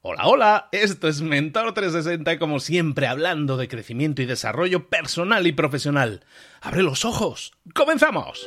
Hola, hola, esto es Mentor 360 y como siempre hablando de crecimiento y desarrollo personal y profesional. ¡Abre los ojos! ¡Comenzamos!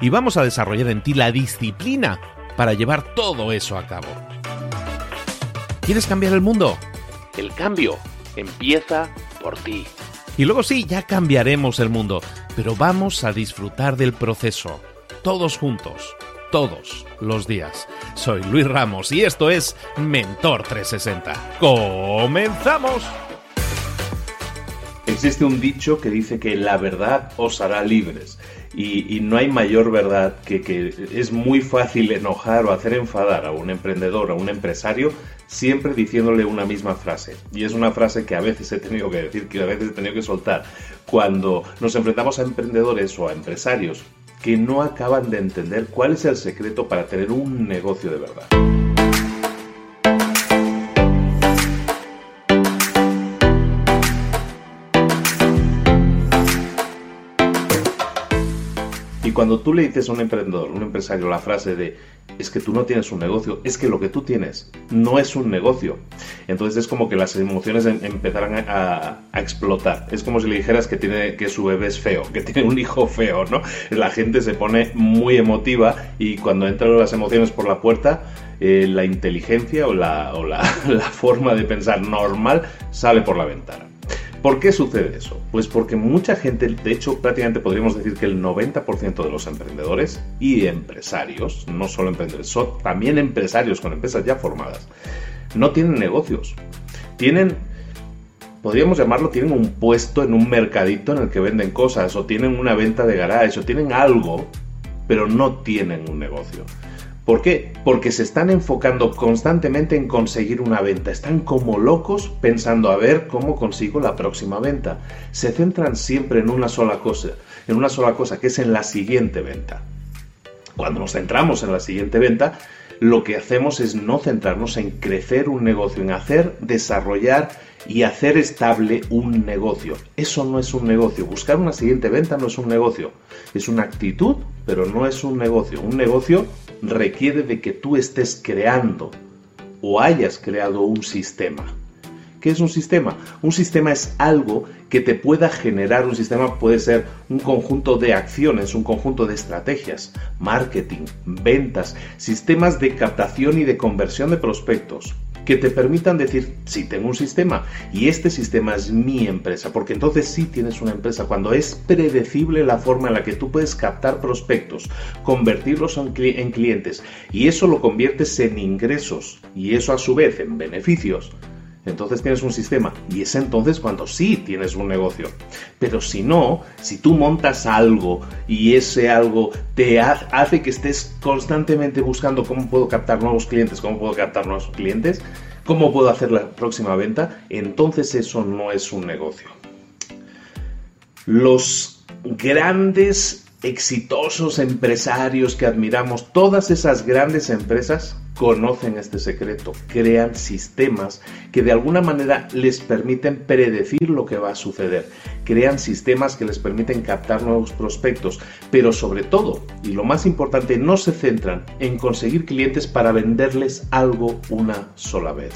y vamos a desarrollar en ti la disciplina para llevar todo eso a cabo. ¿Quieres cambiar el mundo? El cambio empieza por ti. Y luego sí, ya cambiaremos el mundo, pero vamos a disfrutar del proceso, todos juntos, todos los días. Soy Luis Ramos y esto es Mentor 360. ¡Comenzamos! Existe un dicho que dice que la verdad os hará libres. Y, no hay mayor verdad que que es muy fácil enojar o hacer enfadar a un emprendedor, a un empresario, siempre diciéndole una misma frase. Y es una frase que a veces he tenido que decir, que a veces he tenido que soltar. Cuando nos enfrentamos a emprendedores o a empresarios que no acaban de entender cuál es el secreto para tener un negocio de verdad. Cuando tú le dices a un emprendedor, un empresario, la frase de es que tú no tienes un negocio, es que lo que tú tienes no es un negocio. Entonces es como que las emociones em, empezarán a, explotar. Es como si le dijeras que, tiene, que su bebé es feo, que tiene un hijo feo, ¿no? La gente se pone muy emotiva y cuando entran las emociones por la puerta, eh, la inteligencia o, la, o la forma de pensar normal sale por la ventana. ¿Por qué sucede eso? Pues porque mucha gente, de hecho prácticamente podríamos decir que el 90% de los emprendedores y empresarios, no solo emprendedores, son también empresarios con empresas ya formadas, no tienen negocios. Tienen, podríamos llamarlo, tienen un puesto en un mercadito en el que venden cosas, o tienen una venta de garage, o tienen algo, pero no tienen un negocio. ¿Por qué? Porque se están enfocando constantemente en conseguir una venta. Están como locos pensando a ver cómo consigo la próxima venta. Se centran siempre en una sola cosa, en una sola cosa, que es en la siguiente venta. Cuando nos centramos en la siguiente venta, lo que hacemos es no centrarnos en crecer un negocio, en hacer, desarrollar y hacer estable un negocio. Eso no es un negocio. Buscar una siguiente venta no es un negocio. Es una actitud, pero no es un negocio. Un negocio requiere de que tú estés creando o hayas creado un sistema. ¿Qué es un sistema? Un sistema es algo que te pueda generar, un sistema puede ser un conjunto de acciones, un conjunto de estrategias, marketing, ventas, sistemas de captación y de conversión de prospectos, que te permitan decir, sí, tengo un sistema y este sistema es mi empresa, porque entonces sí tienes una empresa. Cuando es predecible la forma en la que tú puedes captar prospectos, convertirlos en, en clientes y eso lo conviertes en ingresos y eso a su vez en beneficios entonces tienes un sistema y es entonces cuando sí tienes un negocio. Pero si no, si tú montas algo y ese algo te hace que estés constantemente buscando cómo puedo captar nuevos clientes, cómo puedo captar nuevos clientes, cómo puedo hacer la próxima venta, entonces eso no es un negocio. Los grandes exitosos empresarios que admiramos, todas esas grandes empresas, conocen este secreto, crean sistemas que de alguna manera les permiten predecir lo que va a suceder, crean sistemas que les permiten captar nuevos prospectos, pero sobre todo, y lo más importante, no se centran en conseguir clientes para venderles algo una sola vez.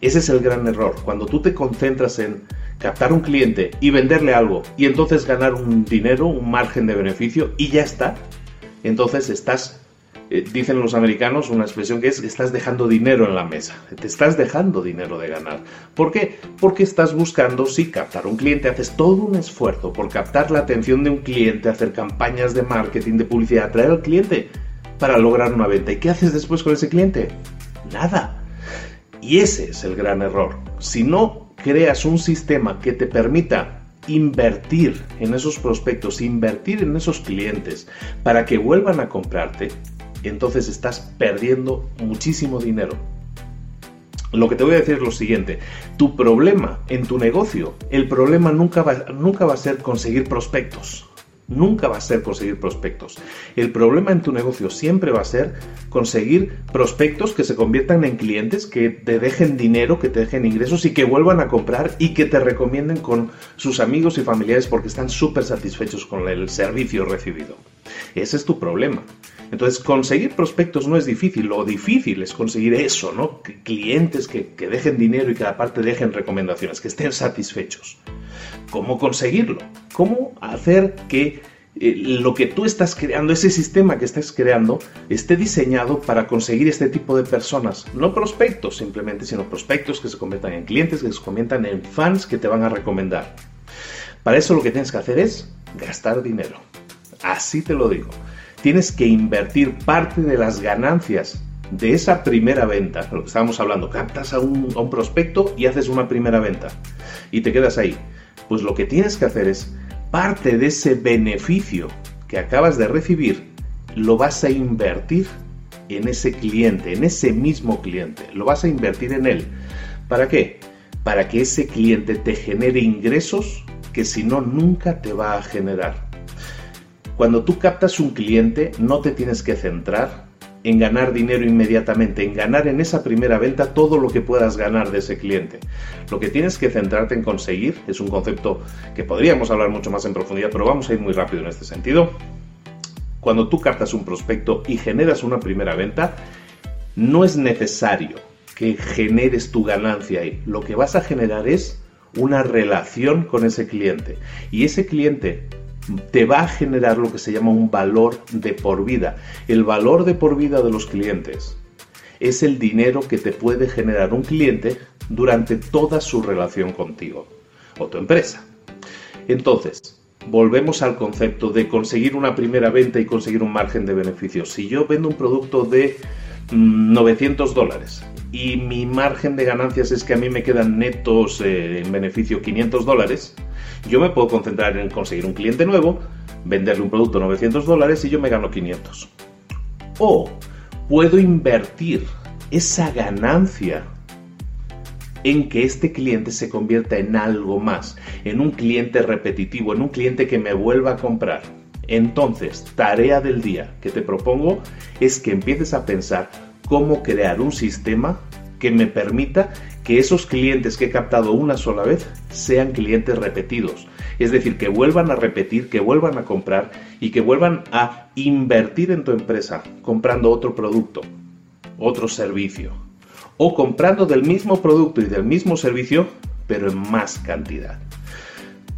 Ese es el gran error, cuando tú te concentras en captar un cliente y venderle algo y entonces ganar un dinero, un margen de beneficio y ya está, entonces estás eh, dicen los americanos una expresión que es estás dejando dinero en la mesa, te estás dejando dinero de ganar. ¿Por qué? Porque estás buscando, sí, captar un cliente, haces todo un esfuerzo por captar la atención de un cliente, hacer campañas de marketing, de publicidad, atraer al cliente para lograr una venta. ¿Y qué haces después con ese cliente? Nada. Y ese es el gran error. Si no creas un sistema que te permita invertir en esos prospectos, invertir en esos clientes para que vuelvan a comprarte, entonces estás perdiendo muchísimo dinero. Lo que te voy a decir es lo siguiente, tu problema en tu negocio, el problema nunca va, nunca va a ser conseguir prospectos, nunca va a ser conseguir prospectos. El problema en tu negocio siempre va a ser conseguir prospectos que se conviertan en clientes, que te dejen dinero, que te dejen ingresos y que vuelvan a comprar y que te recomienden con sus amigos y familiares porque están súper satisfechos con el servicio recibido. Ese es tu problema. Entonces, conseguir prospectos no es difícil, lo difícil es conseguir eso, ¿no? Clientes que, dejen dinero y que aparte dejen recomendaciones, que estén satisfechos. ¿Cómo conseguirlo? ¿Cómo hacer que eh, lo que tú estás creando, ese sistema que estás creando, esté diseñado para conseguir este tipo de personas? No prospectos simplemente, sino prospectos que se conviertan en clientes, que se conviertan en fans que te van a recomendar. Para eso lo que tienes que hacer es gastar dinero. Así te lo digo tienes que invertir parte de las ganancias de esa primera venta, lo que estábamos hablando, captas a un, a un, prospecto y haces una primera venta y te quedas ahí. Pues lo que tienes que hacer es parte de ese beneficio que acabas de recibir, lo vas a invertir en ese cliente, en ese mismo cliente, lo vas a invertir en él. ¿Para qué? Para que ese cliente te genere ingresos que si no nunca te va a generar. Cuando tú captas un cliente, no te tienes que centrar en ganar dinero inmediatamente, en ganar en esa primera venta todo lo que puedas ganar de ese cliente. Lo que tienes que centrarte en conseguir es un concepto que podríamos hablar mucho más en profundidad, pero vamos a ir muy rápido en este sentido. Cuando tú captas un prospecto y generas una primera venta, no es necesario que generes tu ganancia ahí. Lo que vas a generar es una relación con ese cliente. Y ese cliente te va a generar lo que se llama un valor de por vida. El valor de por vida de los clientes es el dinero que te puede generar un cliente durante toda su relación contigo o tu empresa. Entonces, volvemos al concepto de conseguir una primera venta y conseguir un margen de beneficio. Si yo vendo un producto de 900 mm, dólares y mi margen de ganancias es que a mí me quedan netos eh, en beneficio 500 dólares, yo me puedo concentrar en conseguir un cliente nuevo, venderle un producto a 900 dólares y yo me gano 500. O puedo invertir esa ganancia en que este cliente se convierta en algo más, en un cliente repetitivo, en un cliente que me vuelva a comprar. Entonces, tarea del día que te propongo es que empieces a pensar cómo crear un sistema que me permita que esos clientes que he captado una sola vez sean clientes repetidos. Es decir, que vuelvan a repetir, que vuelvan a comprar y que vuelvan a invertir en tu empresa comprando otro producto, otro servicio. O comprando del mismo producto y del mismo servicio, pero en más cantidad.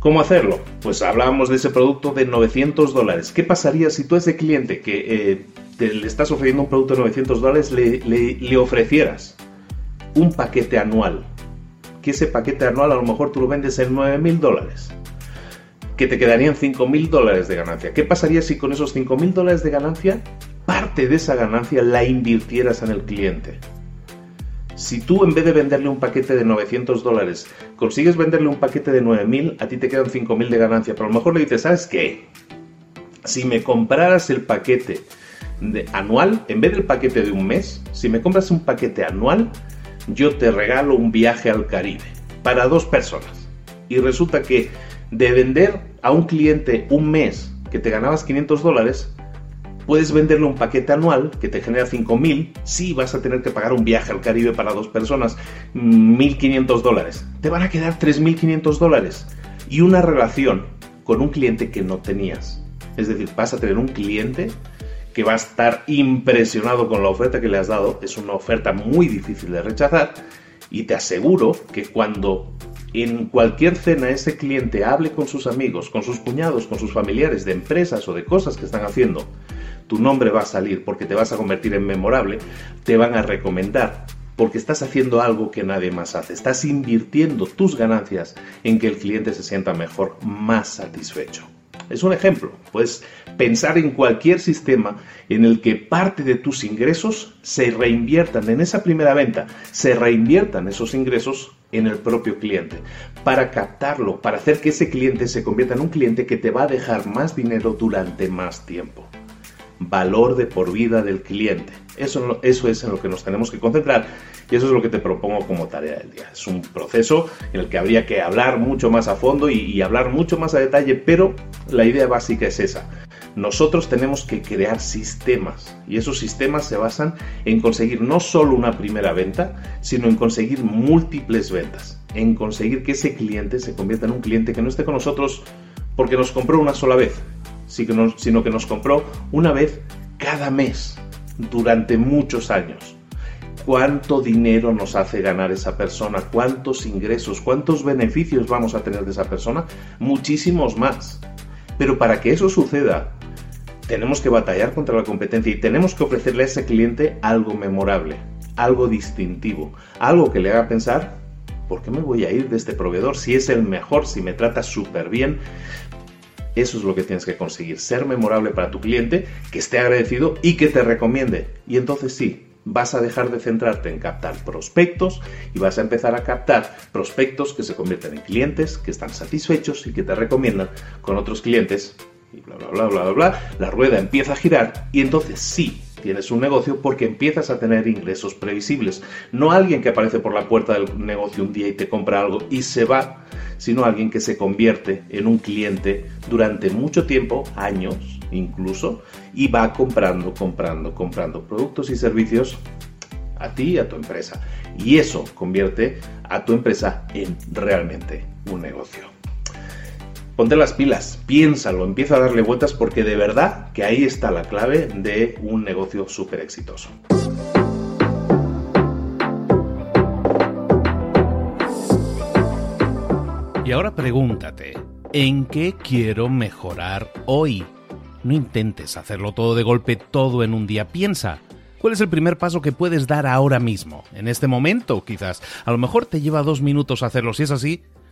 ¿Cómo hacerlo? Pues hablábamos de ese producto de 900 dólares. ¿Qué pasaría si tú ese cliente que eh, te, le estás ofreciendo un producto de 900 dólares le ofrecieras un paquete anual. Que ese paquete anual a lo mejor tú lo vendes en 9 mil dólares. Que te quedarían 5 mil dólares de ganancia. ¿Qué pasaría si con esos 5 mil dólares de ganancia, parte de esa ganancia la invirtieras en el cliente? Si tú en vez de venderle un paquete de 900 dólares consigues venderle un paquete de 9000, a ti te quedan 5000 de ganancia. Pero a lo mejor le dices, ¿sabes qué? Si me compraras el paquete de anual, en vez del paquete de un mes, si me compras un paquete anual, yo te regalo un viaje al Caribe para dos personas. Y resulta que de vender a un cliente un mes que te ganabas 500 dólares, Puedes venderle un paquete anual que te genera 5.000, sí vas a tener que pagar un viaje al Caribe para dos personas, 1.500 dólares. Te van a quedar 3.500 dólares. Y una relación con un cliente que no tenías. Es decir, vas a tener un cliente que va a estar impresionado con la oferta que le has dado. Es una oferta muy difícil de rechazar. Y te aseguro que cuando en cualquier cena ese cliente hable con sus amigos, con sus cuñados, con sus familiares de empresas o de cosas que están haciendo, tu nombre va a salir porque te vas a convertir en memorable, te van a recomendar porque estás haciendo algo que nadie más hace. Estás invirtiendo tus ganancias en que el cliente se sienta mejor, más satisfecho. Es un ejemplo. Puedes pensar en cualquier sistema en el que parte de tus ingresos se reinviertan en esa primera venta, se reinviertan esos ingresos en el propio cliente, para captarlo, para hacer que ese cliente se convierta en un cliente que te va a dejar más dinero durante más tiempo. Valor de por vida del cliente. Eso, eso es en lo que nos tenemos que concentrar y eso es lo que te propongo como tarea del día. Es un proceso en el que habría que hablar mucho más a fondo y, y hablar mucho más a detalle, pero la idea básica es esa. Nosotros tenemos que crear sistemas y esos sistemas se basan en conseguir no solo una primera venta, sino en conseguir múltiples ventas, en conseguir que ese cliente se convierta en un cliente que no esté con nosotros porque nos compró una sola vez, sino que nos compró una vez cada mes durante muchos años. ¿Cuánto dinero nos hace ganar esa persona? ¿Cuántos ingresos? ¿Cuántos beneficios vamos a tener de esa persona? Muchísimos más. Pero para que eso suceda, tenemos que batallar contra la competencia y tenemos que ofrecerle a ese cliente algo memorable, algo distintivo, algo que le haga pensar, ¿por qué me voy a ir de este proveedor si es el mejor, si me trata súper bien? Eso es lo que tienes que conseguir, ser memorable para tu cliente, que esté agradecido y que te recomiende. Y entonces sí, vas a dejar de centrarte en captar prospectos y vas a empezar a captar prospectos que se convierten en clientes, que están satisfechos y que te recomiendan con otros clientes y bla, bla, bla, bla, bla, bla, la rueda empieza a girar y entonces sí, tienes un negocio porque empiezas a tener ingresos previsibles. No alguien que aparece por la puerta del negocio un día y te compra algo y se va, sino alguien que se convierte en un cliente durante mucho tiempo, años incluso, y va comprando, comprando, comprando productos y servicios a ti y a tu empresa. Y eso convierte a tu empresa en realmente un negocio ponte las pilas, piénsalo, empieza a darle vueltas porque de verdad que ahí está la clave de un negocio súper exitoso. Y ahora pregúntate, ¿en qué quiero mejorar hoy? No intentes hacerlo todo de golpe, todo en un día. Piensa, ¿Cuál es el primer paso que puedes dar ahora mismo? En este momento, quizás. A lo mejor te lleva dos minutos hacerlo. Si es así,